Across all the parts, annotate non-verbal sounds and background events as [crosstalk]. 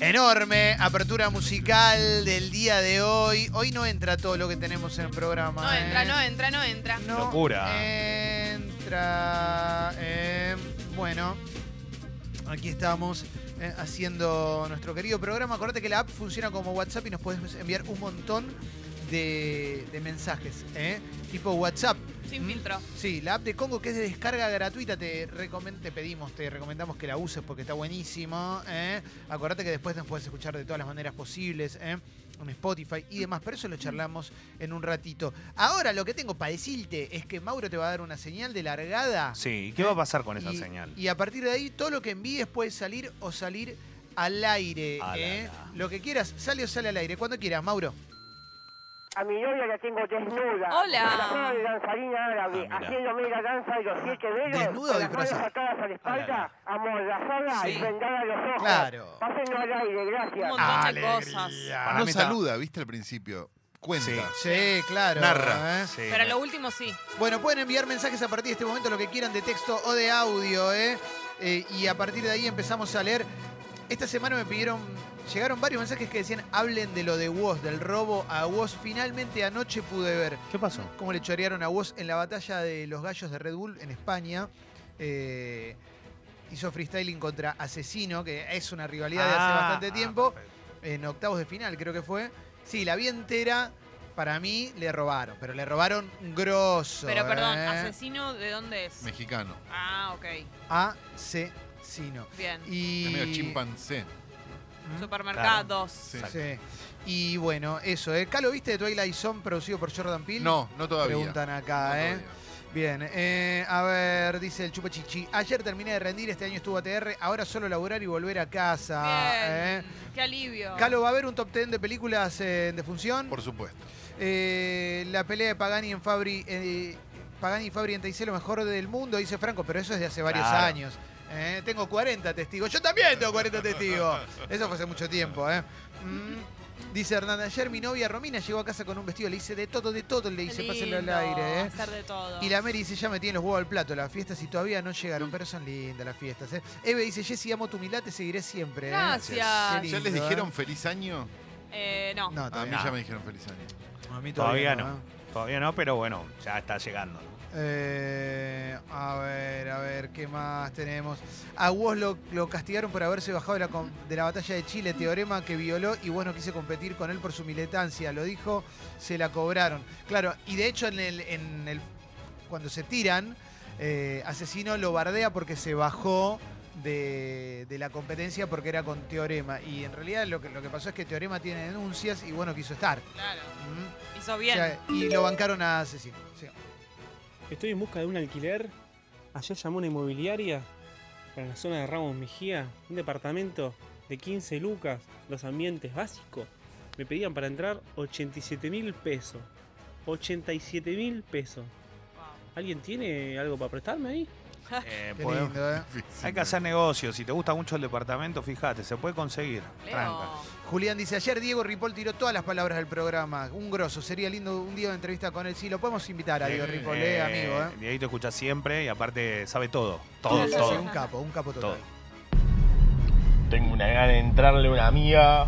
Enorme apertura musical del día de hoy. Hoy no entra todo lo que tenemos en el programa. No ¿eh? entra, no entra, no entra. No Locura. Entra. eh, bueno, aquí estamos eh, haciendo nuestro querido programa. Acordate que la app funciona como WhatsApp y nos puedes enviar un montón de, de mensajes. ¿eh? Tipo WhatsApp. Sin ¿Mm? filtro. Sí, la app de Congo que es de descarga gratuita, te, recomen- te pedimos, te recomendamos que la uses porque está buenísimo. ¿eh? Acordate que después nos puedes escuchar de todas las maneras posibles, ¿eh? en Spotify y demás, pero eso lo charlamos en un ratito. Ahora lo que tengo para decirte es que Mauro te va a dar una señal de largada. Sí, ¿y qué va a pasar con esa y, señal? Y a partir de ahí, todo lo que envíes puede salir o salir al aire. ¿eh? Lo que quieras, sale o sale al aire. Cuando quieras, Mauro. A mi novia la tengo desnuda. Hola. La zona de danzarina árabe, Ah, mira. haciéndome la danza de los siete dedos. ¿Desnuda o con las manos disfrazada? atadas a la espalda, amordazada Sí. y vendada a los ojos. Claro. Pásenlo al aire, Un gracias. montón de cosas. Para no mí está- saluda, ¿viste al principio? Cuenta. Sí. Sí, claro. Narra. ¿eh? Sí, Pero lo último sí. Bueno, pueden enviar mensajes a partir de este momento, lo que quieran, de texto o de audio, ¿eh? Eh, y a partir de ahí empezamos a leer. Esta semana me pidieron, llegaron varios mensajes que decían, hablen de lo de Woz, del robo a Woz. Finalmente anoche pude ver ¿Qué pasó? cómo le chorearon a Woz en la batalla de los gallos de Red Bull en España. Eh, hizo freestyling contra Asesino, que es una rivalidad de hace Ah, bastante ah, tiempo en octavos de final, creo que fue. Sí, la vi entera. Para mí le robaron, pero le robaron grosso. Pero perdón, ¿eh? ¿asesino de dónde es? Mexicano. Ah, ok. Asesino. Bien. Y. Es medio chimpancé. ¿Mm? Supermercados. Sí. Sí. Y bueno, eso, ¿eh? ¿Calo viste de Twilight Zone producido por Jordan Peele? No, no todavía. Preguntan acá, No ¿eh? todavía. Bien, eh, a ver, dice el Chupa Chichi. Ayer terminé de rendir, este año estuvo ATR, ahora solo laburar y volver a casa. ¿eh? Qué alivio. Calo, ¿va a haber un top 10 de películas eh, de función? Por supuesto. Eh, la pelea de Pagani en Fabri. eh, Pagani y Fabri en Teisé, lo mejor del mundo, dice Franco, pero eso es de hace varios Claro. años. ¿Eh? Tengo 40 testigos. Yo también tengo 40 testigos. Eso fue hace mucho tiempo, ¿eh? Mm. Dice Hernán, ayer mi novia Romina llegó a casa con un vestido, le hice de todo, de todo, le hice pásenlo al aire, ¿eh? Hacer de todo. Y la Mary dice, ya me tienen los huevos al plato, las fiestas y todavía no llegaron, pero son lindas las fiestas, ¿eh? Eve dice, Jessy, amo tu humildad, te seguiré siempre, ¿eh? Gracias. Qué ¿Ya les ¿eh? dijeron feliz año? Eh, no. No, A mí todavía ya me dijeron feliz año. A mí Todavía no. ¿eh? Todavía no, pero bueno, ya está llegando. ¿no? Eh, a ver, a ver, ¿qué más tenemos? A Woz lo, lo castigaron por haberse bajado de la, com- de la batalla de Chile, teorema que violó y vos no quise competir con él por su militancia. Lo dijo, se la cobraron. Claro, y de hecho en el, en el cuando se tiran, eh, Asesino lo bardea porque se bajó de, de la competencia porque era con Teorema. Y en realidad lo que, lo que pasó es que Teorema tiene denuncias y bueno, quiso estar. Claro. ¿Mm? Hizo O bien. sea, y lo bancaron a Asesino. sí. Estoy en busca de un alquiler. Ayer llamó una inmobiliaria para la zona de Ramos Mejía, un departamento de 15 lucas, los ambientes básicos. Me pedían para entrar 87 mil pesos. 87 mil pesos. ¿Alguien tiene algo para prestarme ahí? Eh, Qué podemos- lindo, ¿eh? [laughs] hay que hacer negocios. Si te gusta mucho el departamento, fíjate, se puede conseguir. Leo. Tranca. Julián dice, ayer Diego Ripoll tiró todas las palabras del programa. Un grosso, sería lindo un día de entrevista con él. Sí, lo podemos invitar a. Diego Ripoll, eh, amigo. ¿eh? Dieguito escucha siempre y aparte sabe todo. Todo, Sí, sí, todo. sí, un capo, un capo total. Todo. Tengo una gana de entrarle a una amiga.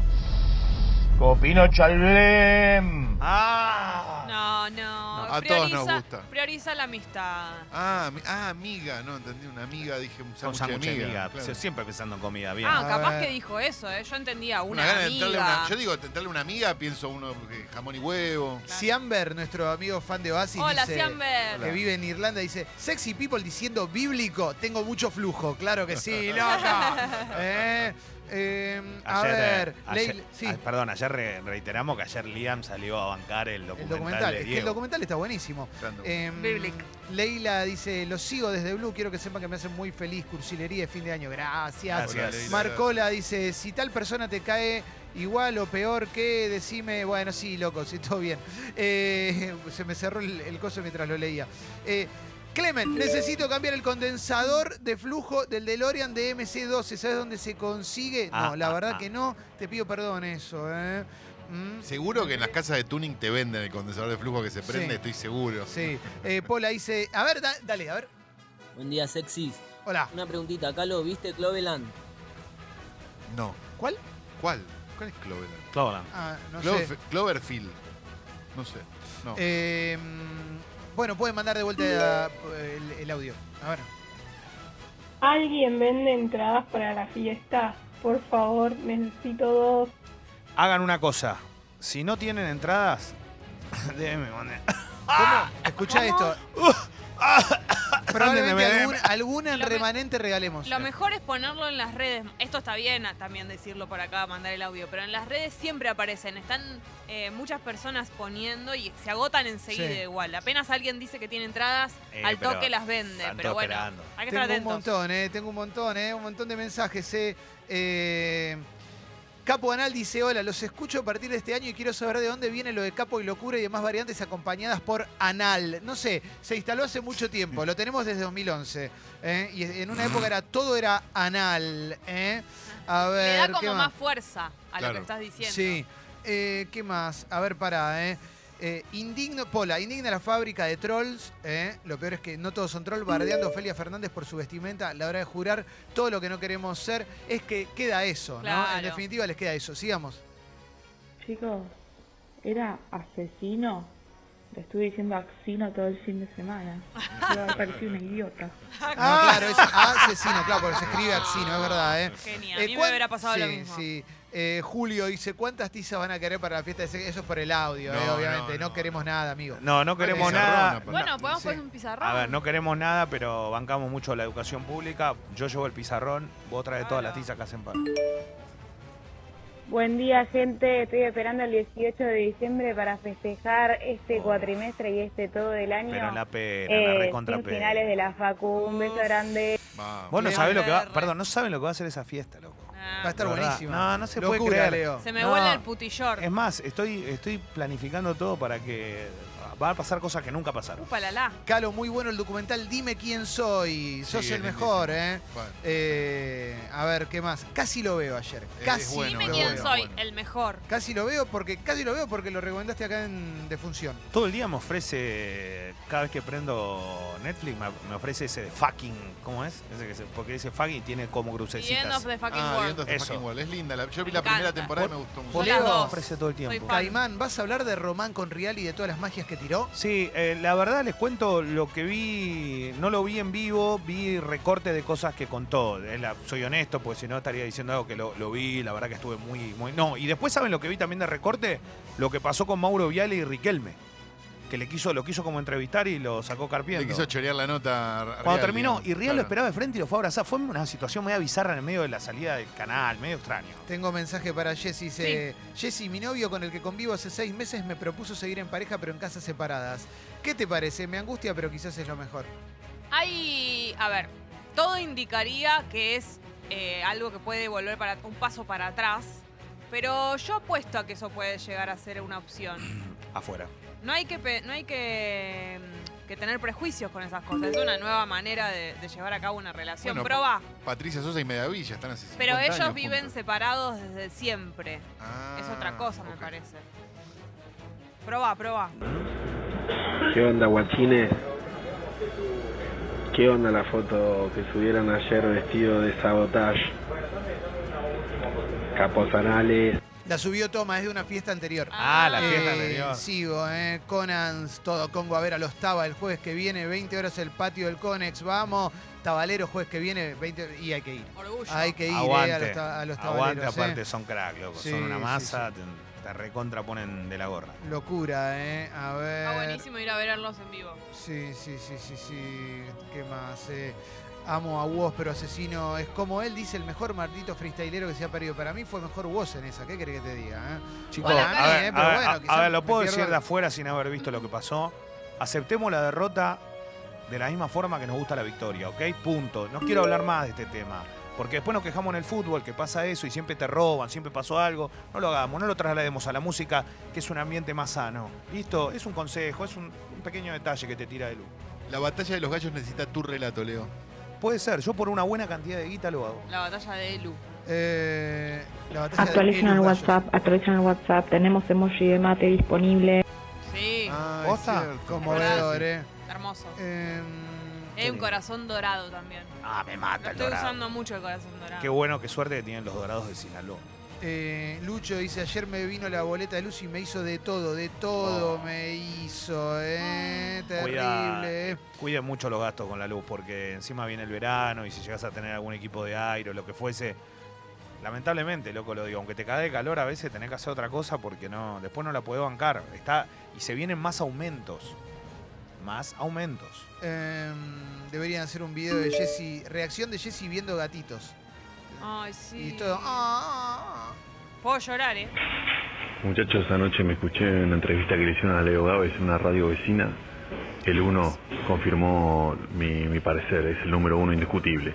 Como Pinocho al Blem. ¡Ah! No, no. A todos nos gusta. Prioriza la amistad. Ah, mi- ah, amiga, no, entendí una amiga, dije un sándwich de amiga. claro. Siempre pensando en comida, bien. Ah, A capaz ver. que dijo eso, ¿eh? Yo entendía Una una, gana de entrarle a amiga. una, yo digo, entrarle a una amiga, pienso uno eh, jamón y huevo. Ciamber, nuestro amigo fan de Oasis, Hola, dice, Ciamber. que vive en Irlanda, dice, sexy people diciendo bíblico, tengo mucho flujo. Claro que sí, loca. [laughs] Eh, eh, a Ayer, ver, eh, ayer- Leil- sí, ah, perdón, ayer re- reiteramos que ayer Liam salió a bancar el el documental, documental. de Es que el documental está buenísimo. Em. Leila dice, los sigo desde Blue, quiero que sepan que me hacen muy feliz, cursilería de fin de año. Gracias. Gracias. Marcola dice, si tal persona te cae igual o peor que, decime, bueno, sí, loco, sí, [laughs] todo bien. Eh, se me cerró el, el coso mientras lo leía. Eh, Clement, necesito cambiar el condensador de flujo del DeLorean de MC12. ¿Sabes dónde se consigue? No, Ah, la ah, verdad ah. que no. Te pido perdón eso, ¿eh? Mm, Seguro que en las casas de tuning te venden el condensador de flujo que se prende, Sí. estoy seguro. Sí. Eh, Paula dice, a ver, da- dale, a ver. Buen día, sexys. Hola. Una preguntita, Calo, ¿viste Cloveland? No. ¿Cuál? ¿Cuál? ¿Cuál es Cloverland? Cloverland. Ah, no Clover- sé. Cloverfield. No sé. No. Eh, bueno, pueden mandar de vuelta el, el audio. A ver. ¿Alguien vende entradas para la fiesta? Por favor, necesito dos. Hagan una cosa. Si no tienen entradas, [coughs] déjenme mandar. ¿Cómo? Escucha esto. [coughs] Probablemente algún, alguna me- remanente regalemos. Lo mejor es ponerlo en las redes. Esto está bien también decirlo por acá, mandar el audio, pero en las redes siempre aparecen. Están eh, muchas personas poniendo y se agotan enseguida Sí. igual. Apenas alguien dice que tiene entradas, Eh, al toque las vende. Pero bueno, esperando. hay que Tengo estar un atentos. montón, eh, tengo un montón, eh, un montón de mensajes. Eh. Capo Anal dice, hola, los escucho a partir de este año y quiero saber de dónde viene lo de Capo y Locura y demás variantes acompañadas por Anal. No sé, se instaló hace mucho tiempo, lo tenemos desde 2011. eh, y en una época era todo era Anal. eh. A Le ver, da ¿qué como más? más fuerza a lo que estás diciendo. Sí. Eh, ¿Qué más? A ver, pará, ¿eh? Eh, indigno, Pola, indigna la fábrica de trolls. ¿eh? Lo peor es que no todos son trolls, bardeando a Ofelia Fernández por su vestimenta. A la hora de jurar, todo lo que no queremos ser es que queda eso, ¿no? Claro. En definitiva, les queda eso. Sigamos. Chicos, era asesino. Le estuve diciendo asesino todo el fin de semana. Yo una idiota. [laughs] No, claro, es asesino, claro, porque se escribe asesino, es verdad, ¿eh? Genia. A Eh, mí me ¿cuán- hubiera pasado sí, lo mismo. Sí, Eh, Julio dice, ¿cuántas tizas van a querer para la fiesta? Eso es por el audio, No, eh, obviamente. no, No, no. queremos nada, amigo. No, no queremos Pizarrón, nada. Bueno, podemos Sí. poner un pizarrón. A ver, no queremos nada, pero bancamos mucho la educación pública. Yo llevo el pizarrón, vos traes todas las Claro. tizas que hacen par. Buen día, gente. Estoy esperando el 18 de diciembre para festejar este Oh. cuatrimestre y este todo del año. Pero la pena, Eh, la recontra finales de la facu. Un beso grande. Vamos. Vos no sabés lo que va, perdón, no saben lo que va a ser esa fiesta, loco. Ah, Va a estar verdad. buenísima. No, no se Locura, puede creer. Leo. Se me No. huele el putillor. Es más, estoy, estoy planificando todo para que va a pasar cosas que nunca pasaron. Upa la la. Calo, muy bueno el documental Dime quién soy. Sos Sí, el mejor. ¿eh? Bueno, Eh, A ver, ¿qué más? Casi lo veo ayer. Es Casi bueno, Dime lo quién veo. soy, bueno. el mejor. Casi lo veo porque casi lo veo porque lo recomendaste acá en Defunción. Todo el día me ofrece, cada vez que prendo Netflix, me, me ofrece ese de fucking, ¿cómo es? Ese que se- porque dice fucking y tiene como The End crucecitas. of the fucking ah, world. Viendo the Eso. fucking wall. Es linda. la- yo vi Me la primera encanta. temporada y me gustó mucho. Yo Leo, las dos. ofrece todo el Soy tiempo. fan. Caimán, ¿vas a hablar de Román con Real y de todas las magias que tiró? Sí, eh, la verdad les cuento lo que vi, no lo vi en vivo, vi recorte de cosas que contó. La- soy honesto, porque si no estaría diciendo algo que lo, lo vi, la verdad que estuve muy, muy... No, y después saben lo que vi también de recorte, lo que pasó con Mauro Viale y Riquelme, que le quiso, lo quiso como entrevistar y lo sacó carpiendo. Le quiso chorear la nota. Real, Cuando terminó, digamos. y Rial lo esperaba de frente y lo fue a abrazar. Fue una situación media bizarra en el medio de la salida del canal, medio extraño. Tengo mensaje para Jessy. Dice, Jessy, mi novio con el que convivo hace seis meses me propuso seguir en pareja pero en casas separadas. ¿Qué te parece? Me angustia, pero quizás es lo mejor. Hay, a ver, todo indicaría que es eh, algo que puede volver para un paso para atrás, pero yo apuesto a que eso puede llegar a ser una opción. [clears throat] Afuera. No hay que, no hay que, mm, que tener prejuicios con esas cosas. Es una nueva manera de, de llevar a cabo una relación. Bueno, Proba. Patricia Sosa y Medavilla están así. Pero ellos viven separados desde siempre. Ah, es otra cosa, me parece. Proba, proba. ¿Qué onda, guachines? ¿Qué onda la foto que subieron ayer vestido de sabotage? Capos anales. La subió Toma, es de una fiesta anterior. Ah, la Eh, fiesta anterior. Sigo, eh. Conans, todo Congo a ver a los Taba el jueves que viene, 20 horas el patio del Conex, vamos. Tabalero jueves que viene, 20 y hay que ir. Orgullo. Hay que ir eh, Aguante. a los, ta- a los Aguante, tabaleros. aparte eh. son crack, loco. Sí, son una sí, masa, Te, te recontra ponen de la gorra. Locura, ¿eh? A ver. Está buenísimo ir a verlos en vivo. Sí, sí, sí, sí, sí. ¿Qué más? Eh, amo a Woz, pero asesino es como él, dice el mejor maldito freestylero que se ha perdido. Para mí fue mejor Woz en esa. ¿Qué querés que te diga? eh? Chicos, Bueno, a, a mí, ver, eh, a pero ver, bueno, a- a quizás ver, lo me puedo decir de afuera sin haber visto lo que pasó. Aceptemos la derrota de la misma forma que nos gusta la victoria, ¿ok? Punto. No quiero hablar más de este tema. Porque después nos quejamos en el fútbol que pasa eso y siempre te roban, siempre pasó algo. No lo hagamos, no lo traslademos a la música, que es un ambiente más sano. ¿Listo? Es un consejo, es un, un pequeño detalle que te tira de luz. La batalla de los gallos necesita tu relato, Leo. Puede ser, yo por una buena cantidad de guita lo hago. La batalla de Elu. Eh, la batalla de Actualicen el Elu. WhatsApp, actualicen el WhatsApp. Tenemos emoji de mate disponible. Sí, Ah, ¿Posta? Conmovedor, ¿eh? hermoso. Em, Hay un corazón dorado también. Ah, me Lo mata el estoy dorado. usando mucho el corazón dorado. Qué bueno, qué suerte que tienen los dorados de Sinaloa. Eh, Lucho dice, ayer me vino la boleta de luz y me hizo de todo, de todo me hizo, eh, Cuida- terrible. eh. Cuiden mucho los gastos con la luz, porque encima viene el verano y si llegas a tener algún equipo de aire o lo que fuese, lamentablemente, loco, lo digo, aunque te cae de calor, a veces tenés que hacer otra cosa porque no, después no la podés bancar. Está, y se vienen más aumentos. Más aumentos. Em, deberían hacer un video de Jesse, reacción de Jesse viendo gatitos. Ay, sí. Y todo, ah, ah, Puedo llorar, ¿eh? Muchachos, anoche me escuché en una entrevista que le hicieron a Leo Gávez en una radio vecina. El uno confirmó mi, mi parecer, es el número uno indiscutible.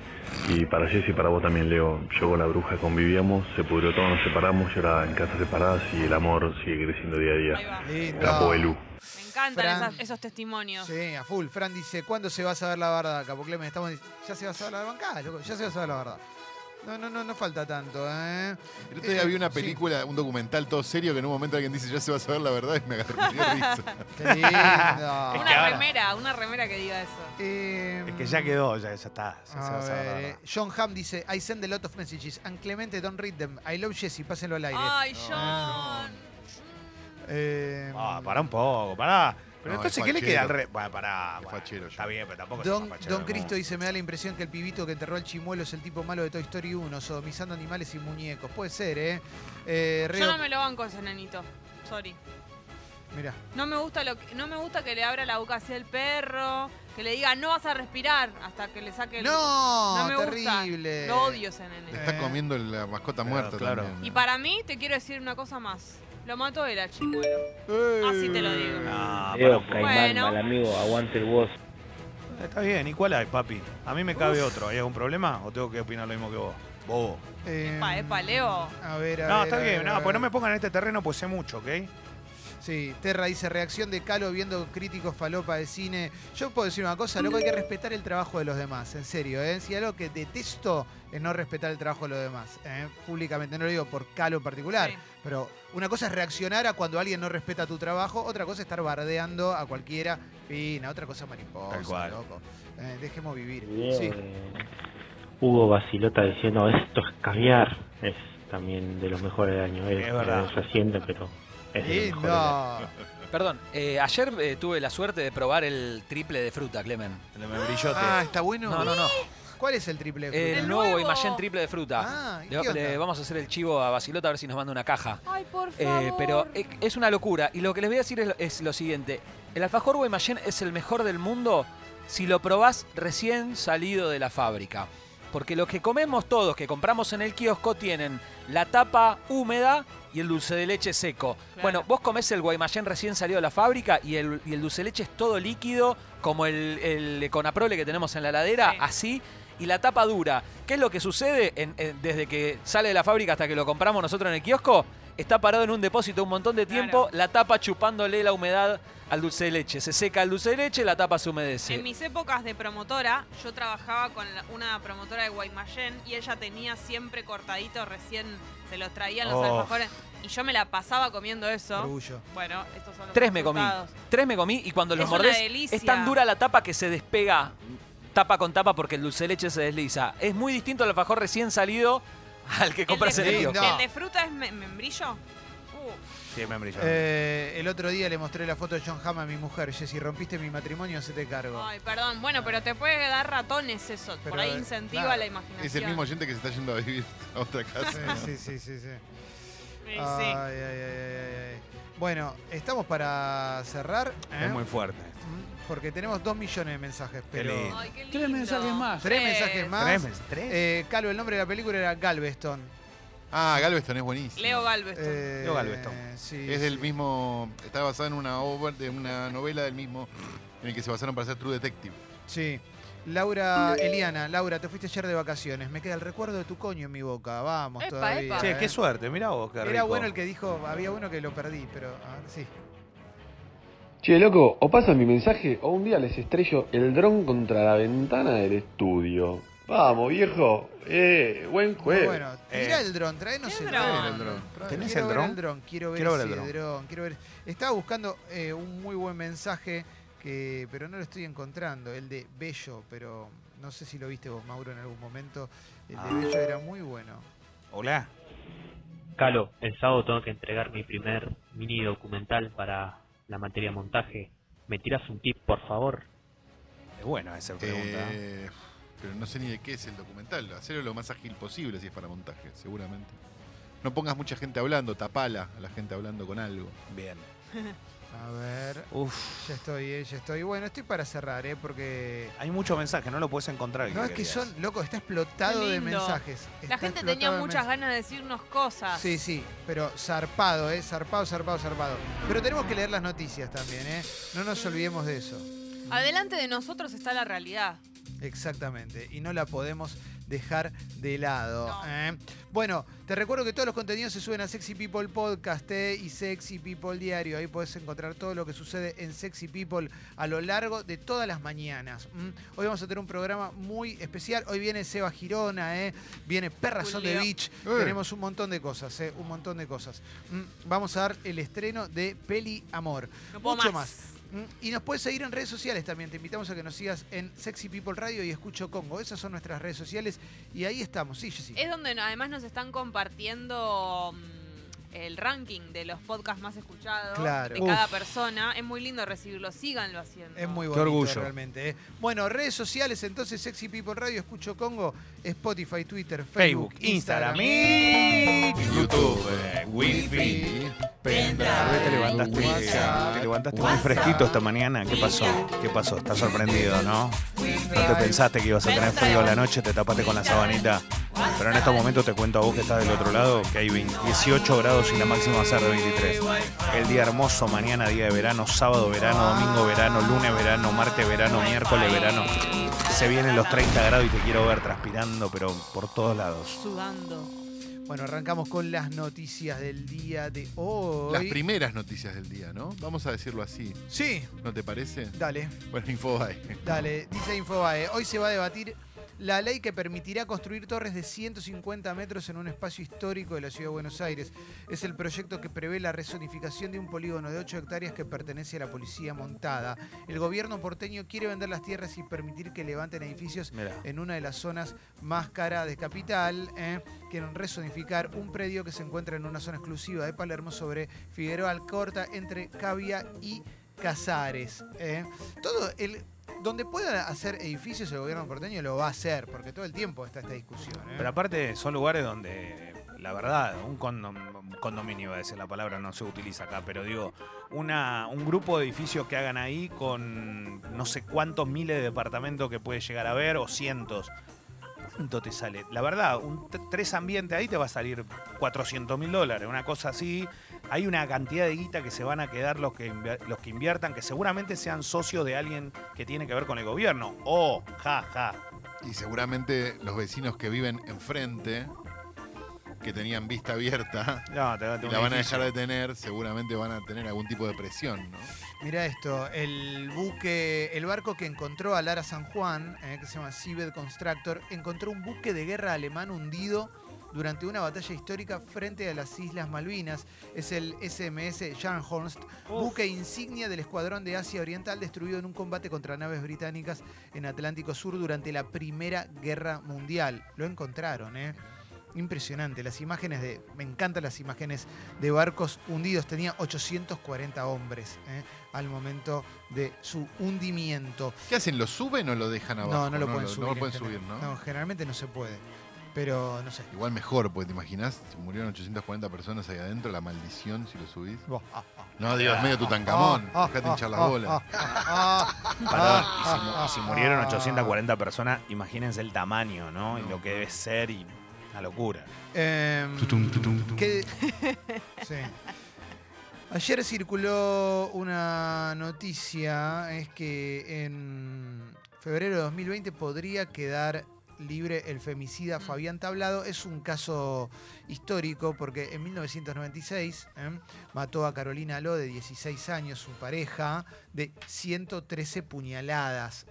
Y para Jesse y para vos también, Leo, yo con la bruja convivíamos, se pudrió todo, nos separamos y ahora en casas separadas y el amor sigue creciendo día a Ahí día. va. ah. Lindo. Capo Elu. Me encantan Fran. esas- esos testimonios. Sí, a full. Fran dice, ¿cuándo se va a saber la verdad, Capo Clemen? Estamos ya se va a saber la verdad, loco, ya se va a saber la verdad. No, no, no, no falta tanto, ¿eh? El otro día vi una Sí. película, un documental todo serio que en un momento alguien dice ya se va a saber la verdad y me agarró me dio risa. [laughs] Qué lindo. Es Una ahora- remera, una remera que diga eso. Em, Es que ya quedó, ya, ya está. ya se va A a saber la ver, eh, verdad. John Hamm dice, I send a lot of messages. And Clemente, don't read them. I love Jesse, pásenlo al aire. Ay, John. Eh, Ah, pará un poco, pará. Pero No, entonces, es ¿qué le queda al re... Bueno, pará. Bueno, fachero, Está bien, pero tampoco es Don, un fachero Don Cristo dice, me da la impresión que el pibito que enterró al chimuelo es el tipo malo de Toy Story 1, sodomizando animales y muñecos. Puede ser, ¿eh? eh Yo no me lo banco ese nenito. Sorry. Mirá. No me gusta lo que- no me gusta que le abra la boca hacia el perro, que le diga no vas a respirar hasta que le saque el No, No me gusta. terrible. Lo odio ese nene. Le está Eh. comiendo la mascota Claro, muerta claro. también. Y para mí te quiero decir una cosa más. Lo mató él al chimuelo. Eh. Así te lo digo. No, Leo. Caimán, Bueno. mal amigo, aguante el vos. Está bien, ¿y cuál hay, papi? A mí me cabe otro. ¿Hay algún problema o tengo que opinar lo mismo que vos? Bobo. Eh, Epa, epa, Leo. A ver, a No, ver, está a bien, ver, no, a pues no me pongan en este terreno, pues sé mucho, ¿ok? Sí, Terra dice, reacción de Calo viendo críticos falopa de cine. Yo puedo decir una cosa, loco, hay que respetar el trabajo de los demás, en serio, ¿eh? Si algo que detesto es no respetar el trabajo de los demás, ¿eh? Públicamente, no lo digo por Calo en particular, Sí. pero una cosa es reaccionar a cuando alguien no respeta tu trabajo, otra cosa es estar bardeando a cualquiera, fina, otra cosa mariposa, Tal cual. loco. Eh, dejemos vivir. Sí. Hugo Basilota diciendo esto es caviar. Es también de los mejores del año. Es, Es verdad. reciente, pero Lindo. Perdón, eh, ayer eh, tuve la suerte de probar el triple de fruta, Clemen. El de membrillote. Ah, está bueno. No, no, no. ¿Cuál es el triple? de El, fruta? El nuevo nuevo. Guaymallén triple de fruta. Ah, ¿y le, qué onda? le vamos a hacer el chivo a Basilota a ver si nos manda una caja. Ay, por Eh, favor. pero es una locura. Y lo que les voy a decir es, lo- es lo siguiente. El alfajor Guaymallén es el mejor del mundo si lo probás recién salido de la fábrica. Porque lo que comemos todos, que compramos en el kiosco, tienen la tapa húmeda y el dulce de leche seco. Claro. Bueno, vos comés el Guaymallén recién salido de la fábrica y el, y el dulce de leche es todo líquido, como el, el Conaprole que tenemos en la heladera, Sí. así. Y la tapa dura. ¿Qué es lo que sucede en- en- desde que sale de la fábrica hasta que lo compramos nosotros en el kiosco? Está parado en un depósito un montón de tiempo, Claro. la tapa chupándole la humedad al dulce de leche. Se seca el dulce de leche, la tapa se humedece. En mis épocas de promotora, yo trabajaba con una promotora de Guaymallén y ella tenía siempre cortadito, recién se los traían los Oh. alfajores y yo me la pasaba comiendo eso. Orgullo. Bueno, estos son los Tres me comí. Tres me comí y cuando los Es mordés delicia. es tan dura la tapa que se despega tapa con tapa porque el dulce de leche se desliza. Es muy distinto el alfajor recién salido al que ¿El compras de, en el kiosco. el de fruta es me- membrillo? Eh, el otro día le mostré la foto de John Hamm a mi mujer. Jessy, rompiste mi matrimonio, se te cargo. ay, perdón. Bueno, pero te puede dar ratones eso. Por Pero, ahí eh, incentiva claro. la imaginación. Es el mismo oyente que se está yendo a vivir a otra casa. Sí, sí, sí, sí. sí. Ay, ay, ay, ay, ay. Bueno, estamos para cerrar. ¿eh? Es muy fuerte. Mm, Porque tenemos dos millones de mensajes, pero. lindo. Ay, qué Tres mensajes más. Tres mensajes más. ¿Tres? Eh, Calo, el nombre de la película era Galveston. Ah, Galveston es buenísimo. Leo Galveston. Eh, Leo Galveston. sí, Es del sí. mismo. Está basada en una obra, de una novela del mismo en el que se basaron para hacer True Detective. Sí. Laura, Eliana, Laura, te fuiste ayer de vacaciones. Me queda el recuerdo de tu coño en mi boca. Vamos Epa, todavía. epa. Che, ¿eh? qué suerte, mirá vos, qué Era rico. bueno el que dijo, había uno que lo perdí, pero a ver, sí. Che, loco, o pasan mi mensaje o un día les estrello el dron contra la ventana del estudio. Vamos, viejo. Eh, buen Muy juego. bueno, Eh. tira el dron, traenos ¿Qué el dron? el ¿Tenés quiero el ver dron? el dron, quiero ver Quiero ver ese el dron. dron, quiero ver. Estaba buscando eh, un muy buen mensaje que, pero no lo estoy encontrando, el de Bello, pero no sé si lo viste vos, Mauro, en algún momento. El de Ah. Bello era muy bueno. Hola. Calo, el sábado tengo que entregar mi primer mini documental para la materia montaje. ¿Me tiras un tip, por favor? Es buena esa pregunta. Eh, pero no sé ni de qué es el documental. Hacerlo lo más ágil posible si es para montaje, seguramente. No pongas mucha gente hablando, tapala a la gente hablando con algo. Bien. [laughs] A ver. Uf. Ya estoy, eh, ya estoy. Bueno, estoy para cerrar, ¿eh? Porque. Hay mucho mensaje, no lo puedes encontrar. No, es que querías. son, loco, está explotado de mensajes. La gente tenía muchas mensajes. ganas de decirnos cosas. Sí, sí, pero zarpado, ¿eh? Zarpado, zarpado, zarpado. Pero tenemos que leer las noticias también, ¿eh? No nos olvidemos de eso. Adelante de nosotros está la realidad. Exactamente. Y no la podemos dejar de lado. ¿eh? Bueno, te recuerdo que todos los contenidos se suben a Sexy People Podcast ¿eh? y Sexy People Diario. Ahí podés encontrar todo lo que sucede en Sexy People a lo largo de todas las mañanas. Hoy vamos a tener un programa muy especial. Hoy viene Seba Girona, ¿eh? viene Perrazón de. Beach. Eh. Tenemos un montón de cosas, ¿eh? un montón de cosas. Vamos a dar el estreno de Peli Amor. No puedo Mucho más. más. Mm, Y nos puedes seguir en redes sociales también. Te invitamos a que nos sigas en Sexy People Radio y Escucho Congo. Esas son nuestras redes sociales y ahí estamos. Sí, Jessy. Es donde además nos están compartiendo mm, el ranking de los podcasts más escuchados Claro. de Uf. cada persona. Es muy lindo recibirlo. Síganlo haciendo. Es muy Qué bonito orgullo. realmente. ¿eh? Bueno, redes sociales entonces Sexy People Radio, Escucho Congo, Spotify, Twitter, Facebook, Facebook, Instagram y YouTube, eh, Wi-Fi. Levantaste, te levantaste muy fresquito esta mañana. ¿Qué pasó? ¿Qué pasó? Estás sorprendido, ¿no? No te pensaste que ibas a tener frío a la noche, te tapaste con la sabanita. Pero en estos momentos te cuento a vos que estás del otro lado que hay 20 18 grados y la máxima va a ser de 23. El día hermoso, mañana día de verano, sábado verano, domingo verano, lunes verano, martes verano, miércoles verano. Se vienen los 30 grados y te quiero ver transpirando, pero por todos lados. Sudando. Bueno, arrancamos con las noticias del día de hoy. Las primeras noticias del día, ¿no? Vamos a decirlo así. Sí, ¿No te parece? dale. Bueno, Infobae. Dale, dice Infobae. Hoy se va a debatir la ley que permitirá construir torres de 150 metros en un espacio histórico de la ciudad de Buenos Aires. Es el proyecto que prevé la rezonificación de un polígono de 8 hectáreas que pertenece a la policía montada. El gobierno porteño quiere vender las tierras y permitir que levanten edificios Mirá. en una de las zonas más caras de capital. ¿eh? Quieren rezonificar un predio que se encuentra en una zona exclusiva de Palermo sobre Figueroa Alcorta entre Cavia y Casares. ¿eh? Todo el. Donde pueda hacer edificios el gobierno porteño lo va a hacer, porque todo el tiempo está esta discusión. ¿eh? Pero aparte son lugares donde, la verdad, un condom- un condominio, a decir la palabra, no se utiliza acá, pero digo, una, un grupo de edificios que hagan ahí con no sé cuántos miles de departamentos que puede llegar a ver, o cientos. ¿Cuánto te sale? La verdad, un tres ambientes ahí te va a salir 400 mil dólares, una cosa así. Hay una cantidad de guita que se van a quedar los que, los que inviertan, que seguramente sean socios de alguien que tiene que ver con el gobierno. O, ja, ja. Y seguramente los vecinos que viven enfrente, que tenían vista abierta, No, te, te y un la van a dejar de tener, seguramente van a tener algún tipo de presión, ¿no? Mira esto, el buque, el barco que encontró a Lara San Juan, eh, que se llama Seabed Constructor, encontró un buque de guerra alemán hundido durante una batalla histórica frente a las Islas Malvinas. Es el SMS Scharnhorst, buque insignia del Escuadrón de Asia Oriental destruido en un combate contra naves británicas en Atlántico Sur durante la Primera Guerra Mundial. Lo encontraron, ¿eh? Impresionante, las imágenes de. Me encantan las imágenes de barcos hundidos. Tenía 840 hombres ¿eh? al momento de su hundimiento. ¿Qué hacen? ¿Lo suben o lo dejan abajo? No, no lo pueden lo- subir. No lo en pueden subir, ¿no? No, generalmente no se puede. Pero no sé. Igual mejor, porque te imaginas, si murieron 840 personas ahí adentro, la maldición si lo subís. Vos, ah, No, Dios mío, Tutankamón, ah, dejate hinchar las bolas. Perdón, y si, y si murieron ah. 840 personas, imagínense el tamaño, ¿no? Y lo que debe ser y una locura. Em, que- [laughs] sí. Ayer circuló una noticia, es que en febrero de 2020 podría quedar libre el femicida Fabián Tablado. Es un caso histórico porque en 1996 ¿eh? mató a Carolina Aló de 16 años, su pareja, de 113 puñaladas.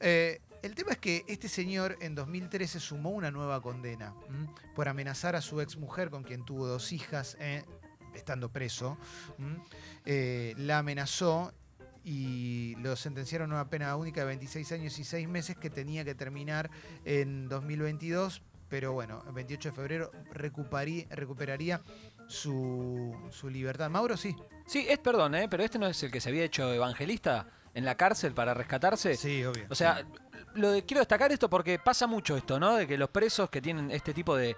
Eh, el tema es que este señor en 2013 sumó una nueva condena ¿m? por amenazar a su exmujer con quien tuvo dos hijas, ¿eh? estando preso. Eh, la amenazó y lo sentenciaron a una pena única de 26 años y 6 meses que tenía que terminar en 2022 pero bueno, el 28 de febrero recuperaría, recuperaría su, su libertad. Mauro, sí. Sí, es perdón, ¿eh? pero este no es el que se había hecho evangelista en la cárcel para rescatarse. Sí, obvio. O sea, lo de- quiero destacar esto porque pasa mucho esto, ¿no? De que los presos que tienen este tipo de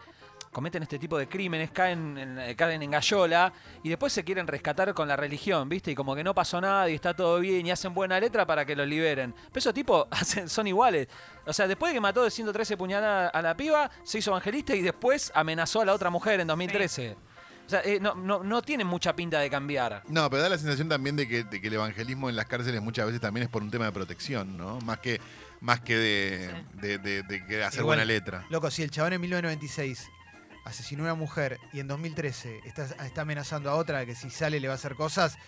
cometen este tipo de crímenes caen en, eh, caen en gallola y después se quieren rescatar con la religión, ¿viste? Y como que no pasó nada y está todo bien y hacen buena letra para que los liberen. Pero esos tipos [laughs] hacen- son iguales. O sea, después de que mató de 113 puñaladas a la piba, se hizo evangelista y después amenazó a la otra mujer en 2013. O sea, eh, no, no, no tienen mucha pinta de cambiar. No, pero da la sensación también de que, de que el evangelismo en las cárceles muchas veces también es por un tema de protección, ¿no? Más que, más que de, de- de- hacer Igual, buena letra. Loco, si el chabón en 1996 asesinó a una mujer y en 2013 está, está amenazando a otra que si sale le va a hacer cosas,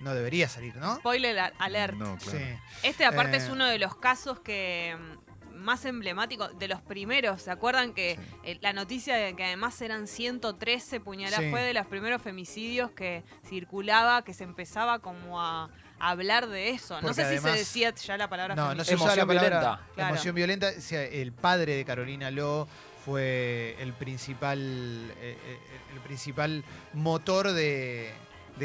no debería salir, ¿no? Spoiler alert. No, claro. Sí. Este aparte Eh, es uno de los casos que mm, más emblemáticos, de los primeros. ¿Se acuerdan que eh, la noticia de que además eran 113 puñaladas Sí. fue de los primeros femicidios que circulaba, que se empezaba como a, hablar de eso? no sé si se decía ya la palabra No, no se femicidio. usaba la Emoción palabra violenta. Claro. emoción violenta. O sea, el padre de Carolina Lo fue el principal, eh, eh, el principal motor de,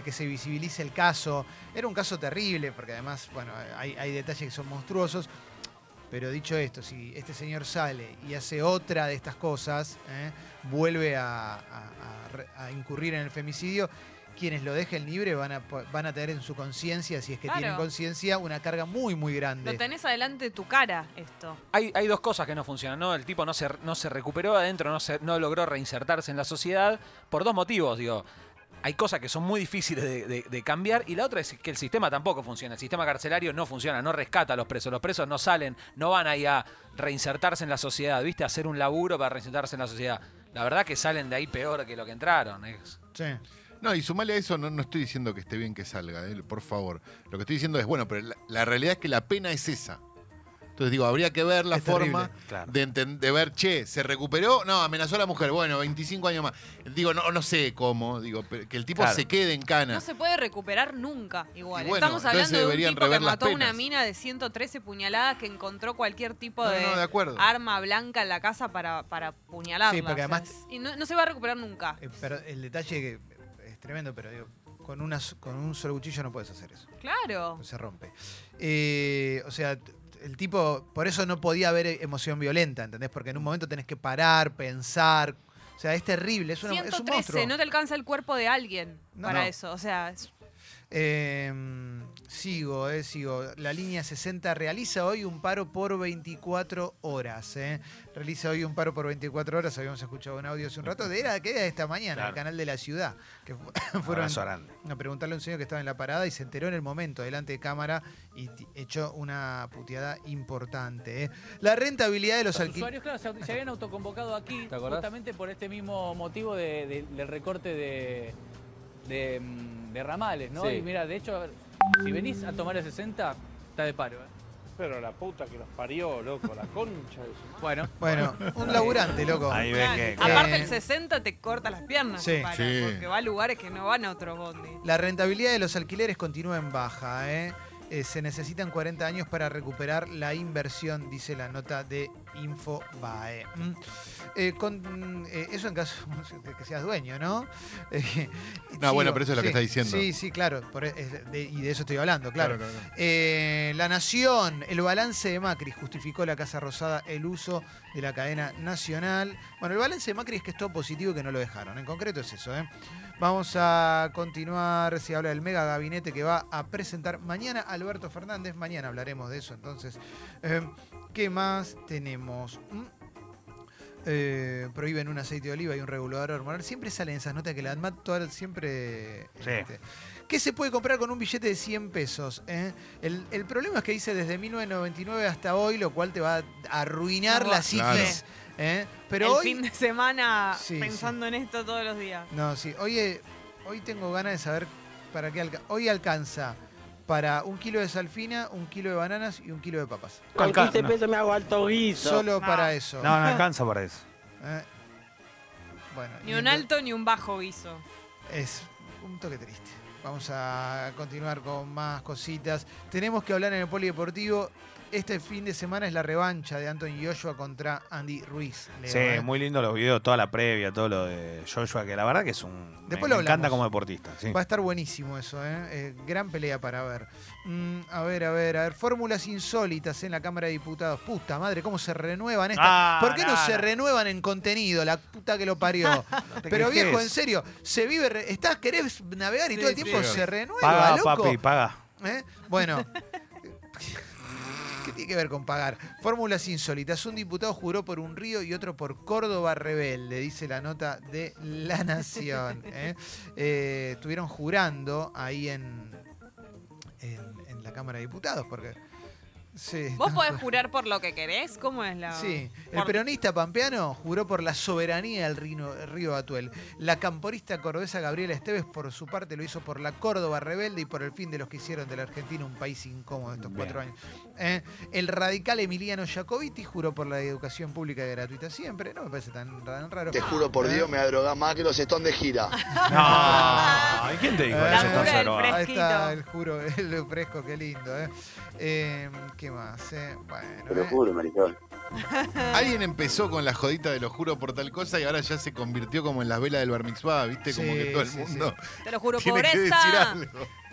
que se visibilice el caso. Era un caso terrible, porque además, bueno, hay, detalles que son monstruosos. Pero dicho esto, si este señor sale y hace otra de estas cosas, ¿eh? vuelve a incurrir en el femicidio, quienes lo dejen libre van a, van a tener en su conciencia, si es que Claro. tienen conciencia, una carga muy, muy grande. Lo tenés adelante de tu cara, esto. Hay, hay dos cosas que no funcionan, ¿no? El tipo no se, no se recuperó adentro, no, se, no logró reinsertarse en la sociedad por dos motivos, digo. Hay cosas que son muy difíciles de, de- de cambiar y la otra es que el sistema tampoco funciona. El sistema carcelario no funciona, no rescata a los presos. Los presos no salen, no van ahí a reinsertarse en la sociedad, ¿viste? A hacer un laburo para reinsertarse en la sociedad. La verdad que salen de ahí peor que lo que entraron. es- Sí. No, y sumale a eso, no, no estoy diciendo que esté bien que salga, eh, por favor. Lo que estoy diciendo es, bueno, pero la, la realidad es que la pena es esa. Entonces digo, habría que ver la Es forma terrible. Claro. de, de ver, che, ¿se recuperó? No, amenazó a la mujer, bueno, 25 años más. Digo, no, no sé cómo, digo, que el tipo Claro. se quede en cana. No se puede recuperar nunca, igual. Bueno, Estamos hablando de un deberían tipo que mató a una mina de 113 puñaladas que encontró cualquier tipo No, de, no, de acuerdo. arma blanca en la casa para, para puñalarla. Sí, porque o sea, además- es- y no, no se va a recuperar nunca. Eh, pero el detalle que es tremendo, pero digo, con, una, con un solo cuchillo no puedes hacer eso. Claro. Se rompe. Eh, o sea, el tipo, por eso no podía haber emoción violenta, ¿entendés? Porque en un momento tenés que parar, pensar. O sea, es terrible, es, una- es un 113, monstruo. no te alcanza el cuerpo de alguien No, para no. eso. O sea, es- Eh, sigo, eh, sigo. La línea 60 realiza hoy un paro por 24 horas. Eh. Realiza hoy un paro por 24 horas. Habíamos escuchado un audio hace un rato. De era que era esta mañana, Claro. el canal de la ciudad. Que fu- [coughs] fueron a preguntarle a un señor que estaba en la parada y se enteró en el momento, delante de cámara, y echó una puteada importante. eh. La rentabilidad de los Los alquileres. usuarios, claro, se, se habían autoconvocado aquí justamente por este mismo motivo de- de- del recorte de, de, mm, de ramales, ¿no? Sí. Y mira, de hecho, si venís a tomar el 60, está de paro. ¿eh? Pero la puta que los parió, loco, la concha de su Bueno, Bueno, un laburante, loco. Ahí ves que. Claro. aparte el 60 te corta las piernas. Sí. para, Sí. Porque va a lugares que no van a otro bondi. La rentabilidad de los alquileres continúa en baja. ¿eh? Eh, se necesitan 40 años para recuperar la inversión, dice la nota de Infobae. ¿Mm? Eh, con, mm, eh, eso en caso [laughs] de que seas dueño, ¿no? [laughs] Eh, No, bueno, pero eso es lo que está diciendo. Sí, sí, claro. por e- es de- y de eso estoy hablando, claro. Claro, claro. Eh, la Nación, el balance de Macri, justificó la Casa Rosada el uso de la cadena nacional. Bueno, el balance de Macri es que es todo positivo y que no lo dejaron. En concreto es eso. ¿eh? Vamos a continuar. Se habla del mega gabinete que va a presentar mañana Alberto Fernández. Mañana hablaremos de eso. Entonces, eh, ¿qué más tenemos? ¿Mm? Eh, prohíben un aceite de oliva y un regulador hormonal. Siempre salen esas notas que la ANMAT todas- siempre. Sí. este, ¿Qué se puede comprar con un billete de 100 pesos? eh? El, el problema es que dice desde 1999 hasta hoy, lo cual te va a arruinar No, la claro. psiquis. eh. Pero el hoy. fin de semana Sí, pensando en esto todos los días. No, sí. Hoy, eh, hoy tengo ganas de saber para qué alcanza. Hoy alcanza para un kilo de salfina, un kilo de bananas y un kilo de papas. Con 15 pesos me hago alto guiso. Solo No. para eso. No, no [laughs] alcanza para eso. Eh, Bueno, Ni un alto ni un bajo guiso. Es un toque triste. Vamos a continuar con más cositas. Tenemos que hablar en el polideportivo este fin de semana es la revancha de Anthony Joshua contra Andy Ruiz. Leo, Sí, ¿eh? muy lindo los videos, toda la previa, todo lo de Joshua, que la verdad que es un. me- Después me, lo encanta hablamos. como deportista. sí. Va a estar buenísimo eso, ¿eh? Eh, gran pelea para ver. Mm, a ver, a ver, a ver. Fórmulas insólitas en la Cámara de Diputados. Puta madre, ¿cómo se renuevan estas? Ah, ¿Por qué no, no, se renuevan en contenido? La puta que lo parió. [laughs] Pero viejo, en serio, se vive. re- ¿Estás, querés navegar y Sí, todo el sí. tiempo se renueva, Paga, loco? papi, paga. ¿Eh? Bueno. [laughs] ¿Qué tiene que ver con pagar? Fórmulas insólitas. Un diputado juró por un río y otro por Córdoba Rebelde, dice la nota de La Nación. ¿eh? Eh, estuvieron jurando ahí en, en, en la Cámara de Diputados, porque... Sí, ¿Vos podés jurar por lo que querés? ¿Cómo es la...? Sí, el por- peronista pampeano juró por la soberanía del río, río Atuel. La camporista cordobesa Gabriela Esteves, por su parte, lo hizo por la Córdoba rebelde y por el fin de los que hicieron de la Argentina un país incómodo estos cuatro años. ¿Eh? El radical Emiliano Jacobiti juró por la educación pública y gratuita siempre. No me parece tan, tan raro. Te juro por ¿Eh? Dios, me va a drogar más que los Stone de gira. [laughs] No, ¿y quién te dijo Eh, eso? Del drogado. Ahí está el juro, [laughs] el fresco, qué lindo. ¿eh? Eh, ¿Qué más? eh? Bueno, ¿eh? juro, maricón. [laughs] Alguien empezó con la jodita de lo juro por tal cosa y ahora ya se convirtió como en las velas del bar mitzvah, ¿viste? Como que todo el sí, mundo Te lo juro tiene por que decir esta. algo. [laughs]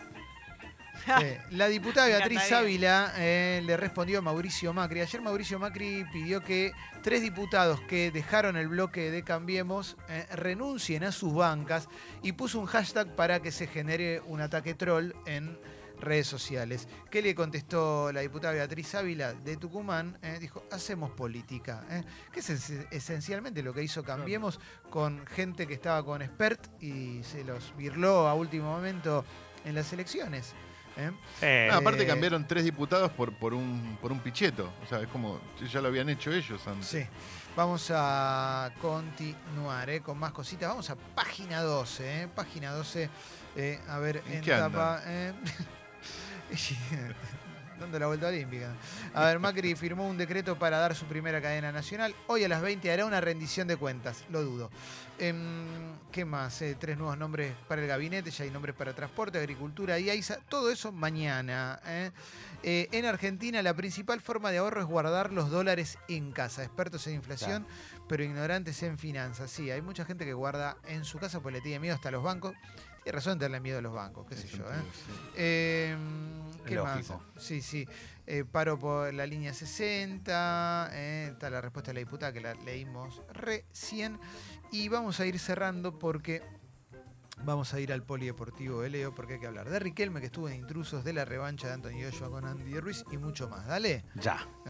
Sí. La diputada Beatriz encantaría. Ávila eh, le respondió a Mauricio Macri. Ayer Mauricio Macri pidió que tres diputados que dejaron el bloque de Cambiemos eh, renuncien a sus bancas y puso un hashtag para que se genere un ataque troll en redes sociales. ¿Qué le contestó la diputada Beatriz Ávila de Tucumán? Eh, dijo, hacemos política. eh, que es es- esencialmente lo que hizo Cambiemos con gente que estaba con expert y se los birló a último momento en las elecciones. ¿eh? Eh, No, aparte Eh, cambiaron tres diputados por, por, un, por un picheto. O sea, es como, ya lo habían hecho ellos antes. Sí. Vamos a continuar ¿eh? con más cositas. Vamos a página 12. ¿eh? Página 12. eh, a ver, ¿En en qué tapa. [laughs] [laughs] Dando la vuelta olímpica. A ver, Macri firmó un decreto para dar su primera cadena nacional. Hoy a las 20 hará una rendición de cuentas, lo dudo. Em, ¿Qué más? Eh, tres nuevos nombres para el gabinete, ya hay nombres para transporte, agricultura y AISA. Todo eso mañana. ¿eh? Eh, en Argentina la principal forma de ahorro es guardar los dólares en casa. Expertos en inflación, pero ignorantes en finanzas. Sí, hay mucha gente que guarda en su casa porque le tiene miedo hasta los bancos. Tiene razón en tenerle miedo a los bancos, qué sé yo. ¿eh? Eh, ¿Qué Lógico. más? Sí, sí. Eh, paro por la línea 60. eh, está la respuesta de la diputada que la leímos recién. Y vamos a ir cerrando porque vamos a ir al polideportivo de Leo porque hay que hablar de Riquelme que estuvo en intrusos de la revancha de Antonio Joshua con Andy Ruiz y mucho más. Dale. Ya.